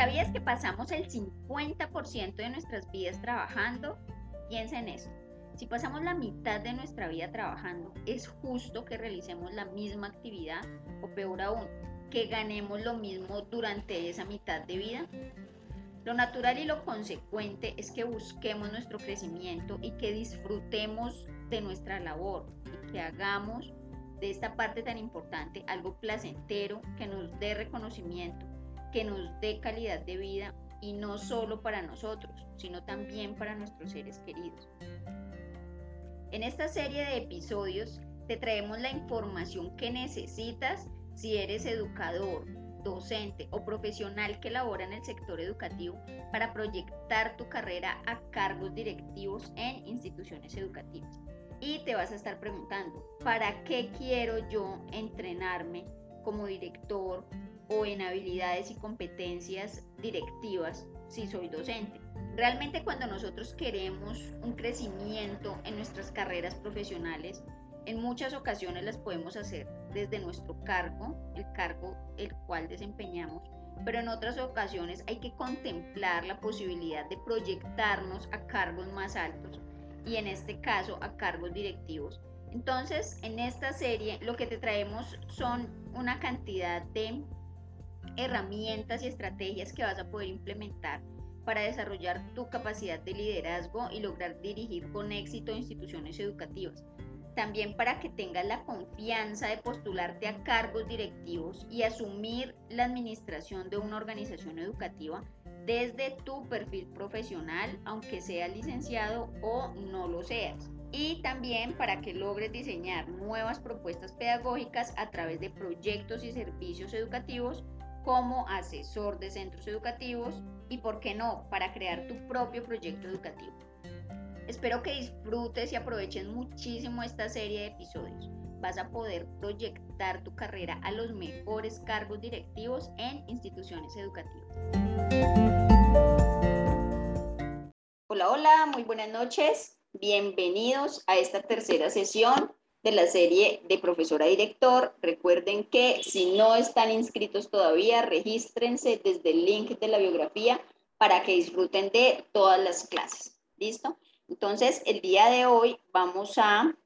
¿Sabías que pasamos el 50% de nuestras vidas trabajando? Piensa en eso. Si pasamos la mitad de nuestra vida trabajando, ¿es justo que realicemos la misma actividad o peor aún, que ganemos lo mismo durante esa mitad de vida? Lo natural y lo consecuente es que busquemos nuestro crecimiento y que disfrutemos de nuestra labor y que hagamos de esta parte tan importante algo placentero que nos dé reconocimiento, que nos dé calidad de vida y no solo para nosotros, sino también para nuestros seres queridos. En esta serie de episodios te traemos la información que necesitas si eres educador, docente o profesional que labora en el sector educativo para proyectar tu carrera a cargos directivos en instituciones educativas. Y te vas a estar preguntando, ¿para qué quiero yo entrenarme como director o en habilidades y competencias directivas si soy docente? Realmente cuando nosotros queremos un crecimiento en nuestras carreras profesionales, en muchas ocasiones las podemos hacer desde nuestro cargo, el cargo el cual desempeñamos, pero en otras ocasiones hay que contemplar la posibilidad de proyectarnos a cargos más altos y en este caso a cargos directivos. Entonces, en esta serie lo que te traemos son una cantidad de herramientas y estrategias que vas a poder implementar para desarrollar tu capacidad de liderazgo y lograr dirigir con éxito instituciones educativas también para que tengas la confianza de postularte a cargos directivos y asumir la administración de una organización educativa desde tu perfil profesional, aunque seas licenciado o no lo seas. Y también para que logres diseñar nuevas propuestas pedagógicas a través de proyectos y servicios educativos como asesor de centros educativos y, por qué no, para crear tu propio proyecto educativo. Espero que disfrutes y aproveches muchísimo esta serie de episodios. Vas a poder proyectar tu carrera a los mejores cargos directivos en instituciones educativas. Hola, hola, muy buenas noches. Bienvenidos a esta tercera sesión de la serie de profesora director. Recuerden que si no están inscritos todavía, regístrense desde el link de la biografía para que disfruten de todas las clases. ¿Listo? Entonces, el día de hoy vamos a,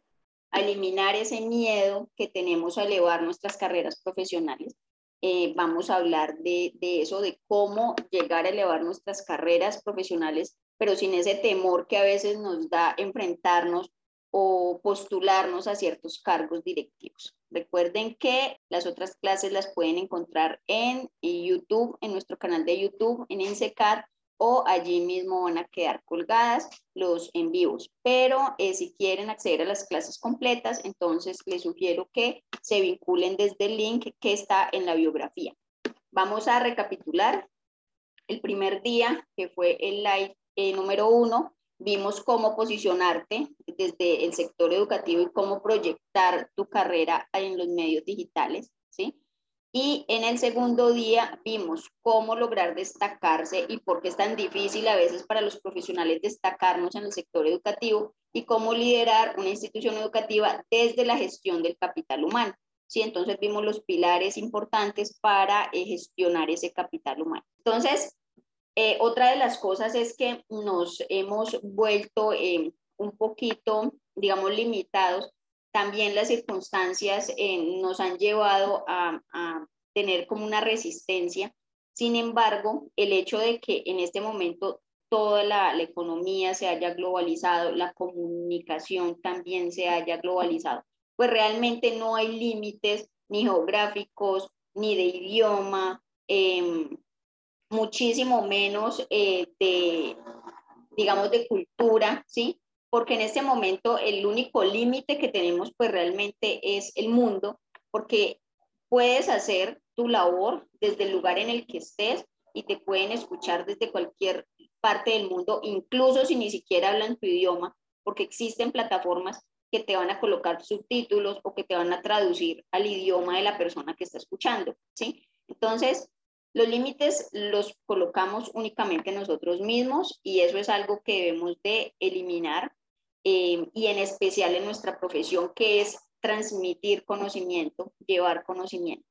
eliminar ese miedo que tenemos a elevar nuestras carreras profesionales. Eh, vamos a hablar de, de eso, de cómo llegar a elevar nuestras carreras profesionales, pero sin ese temor que a veces nos da enfrentarnos o postularnos a ciertos cargos directivos. Recuerden que las otras clases las pueden encontrar en YouTube, en nuestro canal de YouTube, en ENSECAR, o allí mismo van a quedar colgadas los en vivos. Pero eh, si quieren acceder a las clases completas, entonces les sugiero que se vinculen desde el link que está en la biografía. Vamos a recapitular. El primer día, que fue el live eh, número uno, vimos cómo posicionarte desde el sector educativo y cómo proyectar tu carrera en los medios digitales, ¿sí? Y en el segundo día vimos cómo lograr destacarse y por qué es tan difícil a veces para los profesionales destacarnos en el sector educativo y cómo liderar una institución educativa desde la gestión del capital humano. Sí, entonces vimos los pilares importantes para eh, gestionar ese capital humano. Entonces, eh, otra de las cosas es que nos hemos vuelto eh, un poquito, digamos, limitados también las circunstancias eh, nos han llevado a, tener como una resistencia. Sin embargo, el hecho de que en este momento toda la, economía se haya globalizado, la comunicación también se haya globalizado, pues realmente no hay límites ni geográficos, ni de idioma, em, muchísimo menos eh, de, digamos, de cultura, ¿sí? porque en este momento el único límite que tenemos pues realmente es el mundo, porque puedes hacer tu labor desde el lugar en el que estés y te pueden escuchar desde cualquier parte del mundo, incluso si ni siquiera hablan tu idioma, porque existen plataformas que te van a colocar subtítulos o que te van a traducir al idioma de la persona que está escuchando, ¿sí? Entonces, los límites los colocamos únicamente nosotros mismos y eso es algo que debemos de eliminar eh, y en especial en nuestra profesión, que es transmitir conocimiento, llevar conocimiento.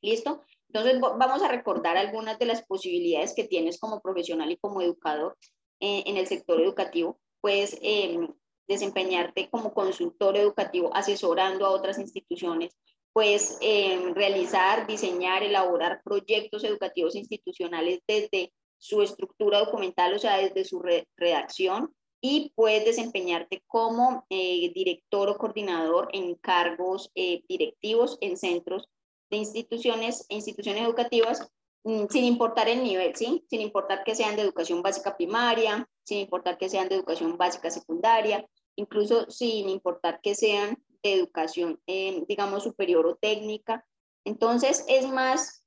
¿Listo? Entonces vamos a recordar algunas de las posibilidades que tienes como profesional y como educador eh, en el sector educativo. Puedes em, desempeñarte como consultor educativo asesorando a otras instituciones, puedes em, realizar, diseñar, elaborar proyectos educativos institucionales desde su estructura documental, o sea, desde su redacción, y puedes desempeñarte como eh, director o coordinador en cargos eh, directivos en centros de instituciones, instituciones educativas, mm, sin importar el nivel, ¿sí? Sin importar que sean de educación básica primaria, sin importar que sean de educación básica secundaria, incluso sin importar que sean de educación, eh, digamos, superior o técnica. Entonces, es más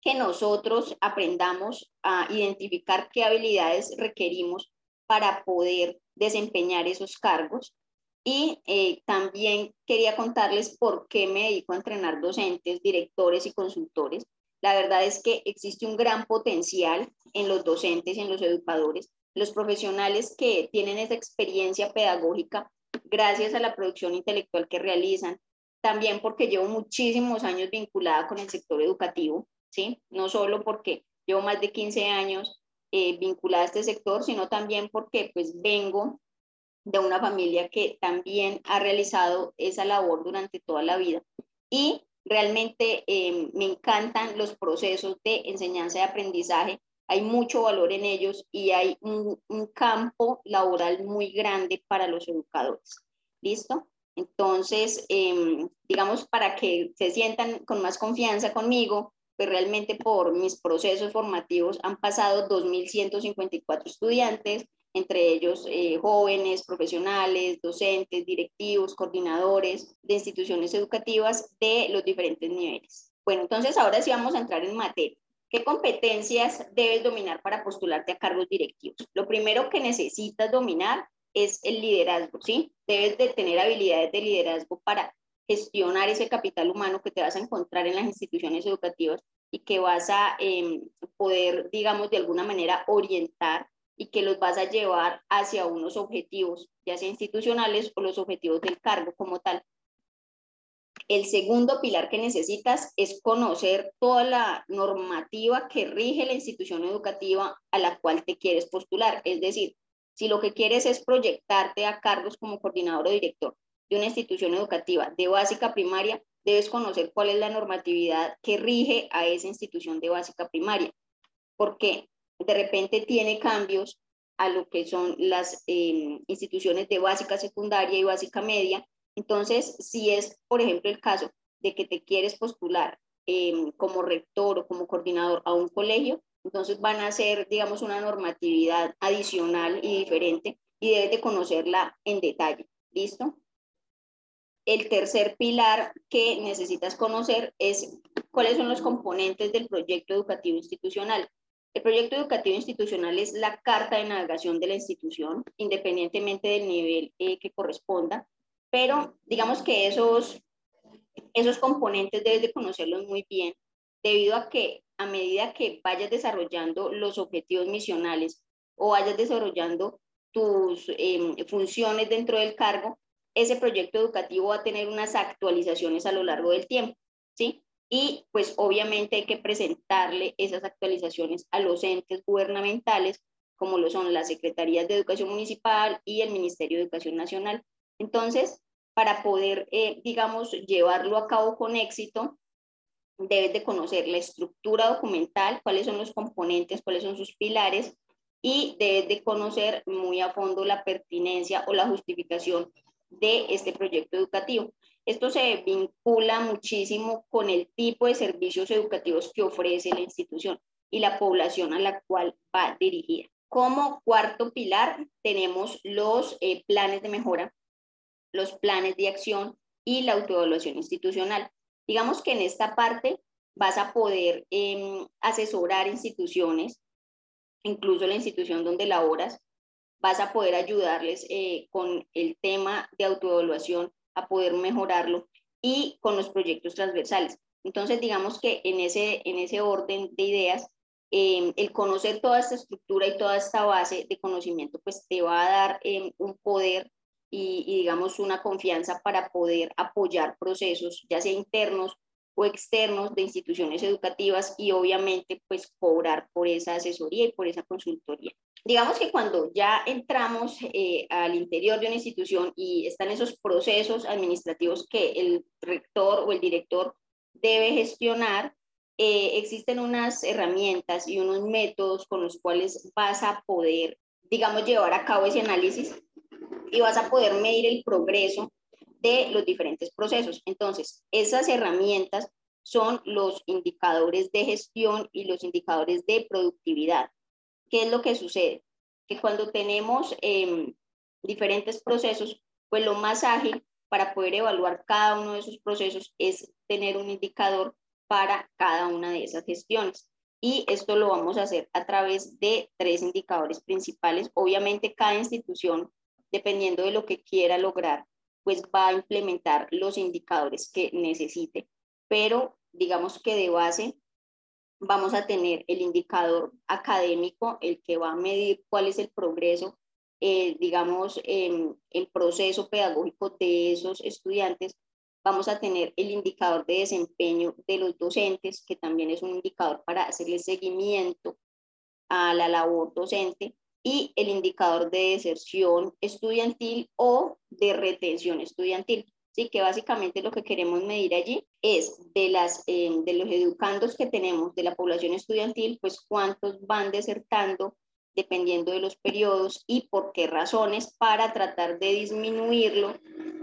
que nosotros aprendamos a identificar qué habilidades requerimos para poder desempeñar esos cargos. Y eh, también quería contarles por qué me dedico a entrenar docentes, directores y consultores. La verdad es que existe un gran potencial en los docentes en los educadores, los profesionales que tienen esa experiencia pedagógica gracias a la producción intelectual que realizan, también porque llevo muchísimos años vinculada con el sector educativo, ¿sí? No solo porque llevo más de 15 años eh, vinculada a este sector, sino también porque pues vengo de una familia que también ha realizado esa labor durante toda la vida. Y realmente eh, me encantan los procesos de enseñanza y aprendizaje, hay mucho valor en ellos y hay un, campo laboral muy grande para los educadores. ¿Listo? Entonces, eh, digamos, para que se sientan con más confianza conmigo, pues realmente por mis procesos formativos han pasado 2.154 estudiantes, entre ellos eh, jóvenes, profesionales, docentes, directivos, coordinadores de instituciones educativas de los diferentes niveles. Bueno, entonces ahora sí vamos a entrar en materia. ¿Qué competencias debes dominar para postularte a cargos directivos? Lo primero que necesitas dominar es el liderazgo, ¿sí? Debes de tener habilidades de liderazgo para gestionar ese capital humano que te vas a encontrar en las instituciones educativas y que vas a em, poder, digamos, de alguna manera orientar y que los vas a llevar hacia unos objetivos, ya sea institucionales o los objetivos del cargo como tal. El segundo pilar que necesitas es conocer toda la normativa que rige la institución educativa a la cual te quieres postular. Es decir, si lo que quieres es proyectarte a cargos como coordinador o director de una institución educativa de básica primaria, debes conocer cuál es la normatividad que rige a esa institución de básica primaria, porque de repente tiene cambios a lo que son las em, instituciones de básica secundaria y básica media. Entonces, si es, por ejemplo, el caso de que te quieres postular em, como rector o como coordinador a un colegio, entonces van a ser, digamos, una normatividad adicional y diferente y debes de conocerla en detalle. ¿Listo? El tercer pilar que necesitas conocer es cuáles son los componentes del proyecto educativo institucional. El proyecto educativo institucional es la carta de navegación de la institución, independientemente del nivel eh, que corresponda, pero digamos que esos, esos componentes debes de conocerlos muy bien, debido a que a medida que vayas desarrollando los objetivos misionales o vayas desarrollando tus em, funciones dentro del cargo, ese proyecto educativo va a tener unas actualizaciones a lo largo del tiempo, ¿sí? Y pues obviamente hay que presentarle esas actualizaciones a los entes gubernamentales, como lo son las Secretarías de Educación Municipal y el Ministerio de Educación Nacional. Entonces, para poder, eh, digamos, llevarlo a cabo con éxito, debes de conocer la estructura documental, cuáles son los componentes, cuáles son sus pilares, y debes de conocer muy a fondo la pertinencia o la justificación de este proyecto educativo. Esto se vincula muchísimo con el tipo de servicios educativos que ofrece la institución y la población a la cual va dirigida. Como cuarto pilar tenemos los eh, planes de mejora, los planes de acción y la autoevaluación institucional. Digamos que en esta parte vas a poder em, asesorar instituciones, incluso la institución donde laboras, vas a poder ayudarles eh, con el tema de autoevaluación a poder mejorarlo y con los proyectos transversales. Entonces, digamos que en ese, en ese orden de ideas, em, el conocer toda esta estructura y toda esta base de conocimiento, pues te va a dar em, un poder y, y, digamos, una confianza para poder apoyar procesos, ya sea internos o externos de instituciones educativas y obviamente pues cobrar por esa asesoría y por esa consultoría. Digamos que cuando ya entramos eh, al interior de una institución y están esos procesos administrativos que el rector o el director debe gestionar, eh, existen unas herramientas y unos métodos con los cuales vas a poder, digamos, llevar a cabo ese análisis y vas a poder medir el progreso de los diferentes procesos. Entonces, esas herramientas son los indicadores de gestión y los indicadores de productividad. ¿Qué es lo que sucede? Que cuando tenemos em, diferentes procesos, pues lo más ágil para poder evaluar cada uno de esos procesos es tener un indicador para cada una de esas gestiones. Y esto lo vamos a hacer a través de tres indicadores principales. Obviamente cada institución, dependiendo de lo que quiera lograr, pues va a implementar los indicadores que necesite. Pero digamos que de base vamos a tener el indicador académico, el que va a medir cuál es el progreso, eh, digamos, en el proceso pedagógico de esos estudiantes. Vamos a tener el indicador de desempeño de los docentes, que también es un indicador para hacerle seguimiento a la labor docente y el indicador de deserción estudiantil o de retención estudiantil. Sí, que básicamente lo que queremos medir allí es de, las, eh, de los educandos que tenemos de la población estudiantil, pues cuántos van desertando dependiendo de los periodos y por qué razones para tratar de disminuirlo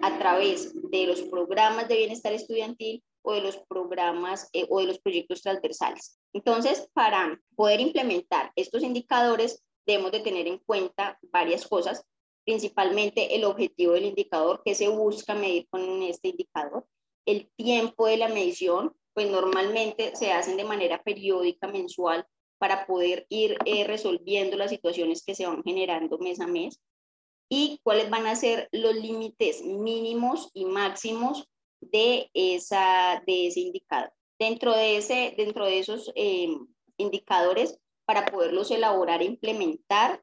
a través de los programas de bienestar estudiantil o de los programas eh, o de los proyectos transversales. Entonces, para poder implementar estos indicadores, debemos de tener en cuenta varias cosas, principalmente el objetivo del indicador, que se busca medir con este indicador, el tiempo de la medición, pues normalmente se hacen de manera periódica, mensual, para poder ir eh, resolviendo las situaciones que se van generando mes a mes. Y cuáles van a ser los límites mínimos y máximos de, esa, de ese indicador. Dentro de, ese, dentro de esos eh, indicadores para poderlos elaborar e implementar,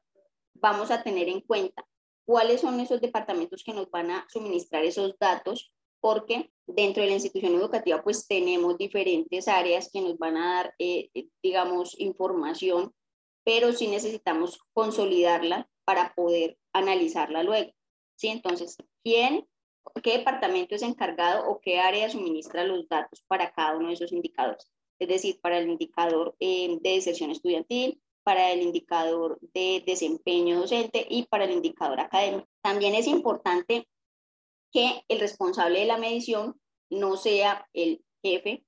vamos a tener en cuenta cuáles son esos departamentos que nos van a suministrar esos datos, porque dentro de la institución educativa pues tenemos diferentes áreas que nos van a dar, eh, eh, digamos, información, pero sí necesitamos consolidarla para poder analizarla luego. ¿sí? Entonces, ¿quién, qué departamento es encargado o qué área suministra los datos para cada uno de esos indicadores? Es decir, para el indicador eh, de deserción estudiantil, para el indicador de desempeño docente y para el indicador académico. También es importante que el responsable de la medición no sea el jefe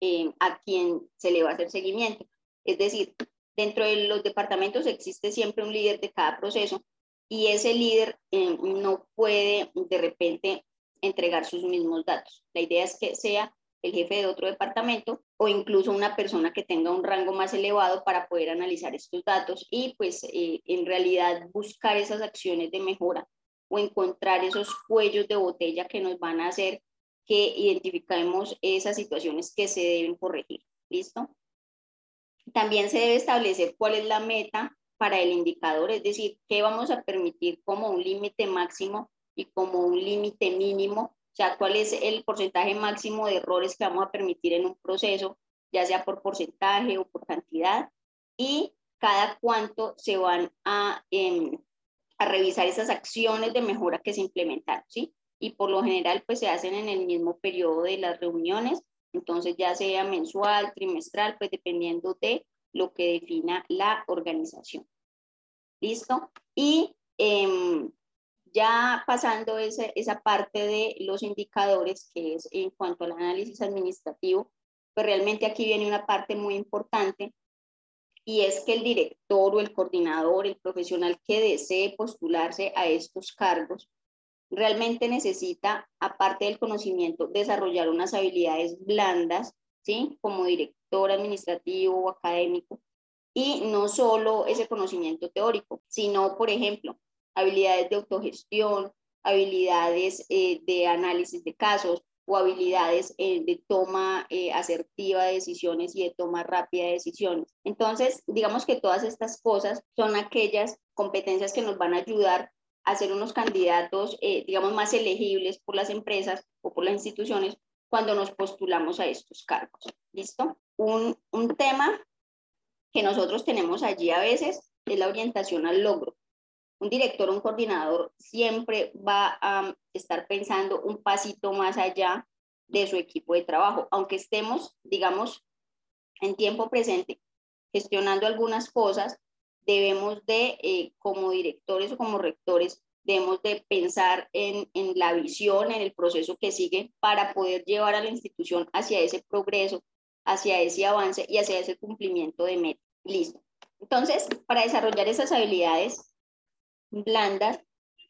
eh, a quien se le va a hacer seguimiento. Es decir, dentro de los departamentos existe siempre un líder de cada proceso y ese líder eh, no puede de repente entregar sus mismos datos. La idea es que sea el jefe de otro departamento o incluso una persona que tenga un rango más elevado para poder analizar estos datos y pues eh, en realidad buscar esas acciones de mejora o encontrar esos cuellos de botella que nos van a hacer que identifiquemos esas situaciones que se deben corregir. ¿Listo? También se debe establecer cuál es la meta para el indicador, es decir, qué vamos a permitir como un límite máximo y como un límite mínimo o sea, cuál es el porcentaje máximo de errores que vamos a permitir en un proceso, ya sea por porcentaje o por cantidad, y cada cuánto se van a, em, a revisar esas acciones de mejora que se implementaron, ¿sí? Y por lo general, pues se hacen en el mismo periodo de las reuniones, entonces ya sea mensual, trimestral, pues dependiendo de lo que defina la organización. ¿Listo? Y eh, ya pasando esa parte de los indicadores, que es en cuanto al análisis administrativo, pues realmente aquí viene una parte muy importante y es que el director o el coordinador, el profesional que desee postularse a estos cargos, realmente necesita, aparte del conocimiento, desarrollar unas habilidades blandas, ¿sí? Como director administrativo o académico, y no solo ese conocimiento teórico, sino, por ejemplo, habilidades de autogestión, habilidades eh, de análisis de casos o habilidades eh, de toma eh, asertiva de decisiones y de toma rápida de decisiones. Entonces, digamos que todas estas cosas son aquellas competencias que nos van a ayudar a ser unos candidatos, digamos, más elegibles por las empresas o por las instituciones, cuando nos postulamos a estos cargos. ¿Listo? Un, un tema que nosotros tenemos allí a veces es la orientación al logro. Un director o un coordinador siempre va a estar pensando un pasito más allá de su equipo de trabajo, aunque estemos, digamos, en tiempo presente gestionando algunas cosas, debemos de, eh, como directores o como rectores, debemos de pensar en, en, la visión, en el proceso que sigue para poder llevar a la institución hacia ese progreso, hacia ese avance y hacia ese cumplimiento de metas. Listo. Entonces, para desarrollar esas habilidades blandas,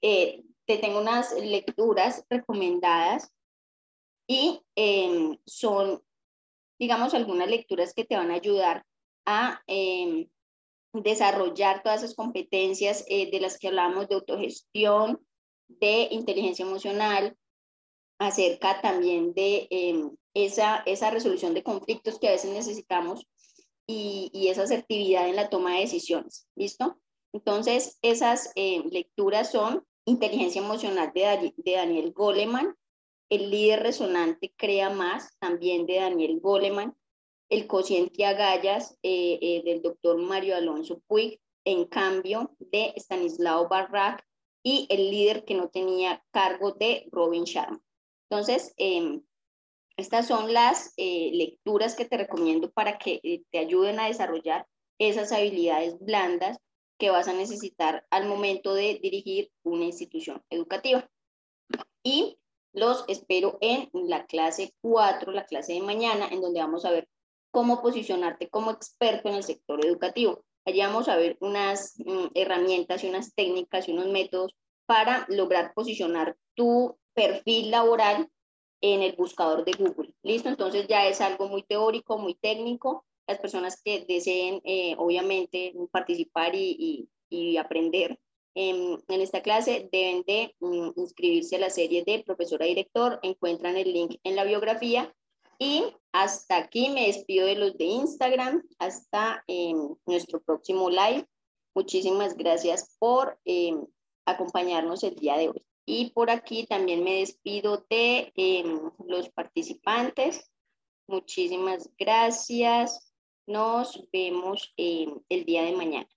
eh, te tengo unas lecturas recomendadas y em, son, digamos, algunas lecturas que te van a ayudar a em, desarrollar todas esas competencias eh, de las que hablamos de autogestión, de inteligencia emocional, acerca también de em, esa, esa resolución de conflictos que a veces necesitamos y, y, esa asertividad en la toma de decisiones. ¿Listo? Entonces, esas em, lecturas son Inteligencia Emocional de, Daniel Goleman, El líder resonante crea más, también de Daniel Goleman, el cociente agallas eh, eh, del doctor Mario Alonso Puig, en cambio de Stanislao Barrac. Y el líder que no tenía cargo de Robin Sharma. Entonces, em, estas son las eh, lecturas que te recomiendo para que te ayuden a desarrollar esas habilidades blandas que vas a necesitar al momento de dirigir una institución educativa. Y los espero en la clase 4, la clase de mañana, en donde vamos a ver cómo posicionarte como experto en el sector educativo. Allí vamos a ver unas mm, herramientas y unas técnicas y unos métodos para lograr posicionar tu perfil laboral en el buscador de Google. ¿Listo? Entonces ya es algo muy teórico, muy técnico. Las personas que deseen, eh, obviamente, participar y, y, aprender en, en, esta clase deben de mm, inscribirse a la serie de profesora director. Encuentran el link en la biografía y hasta aquí me despido de los de Instagram. Hasta em, nuestro próximo live. Muchísimas gracias por em, acompañarnos el día de hoy. Y por aquí también me despido de em, los participantes. Muchísimas gracias. Nos vemos el día de mañana.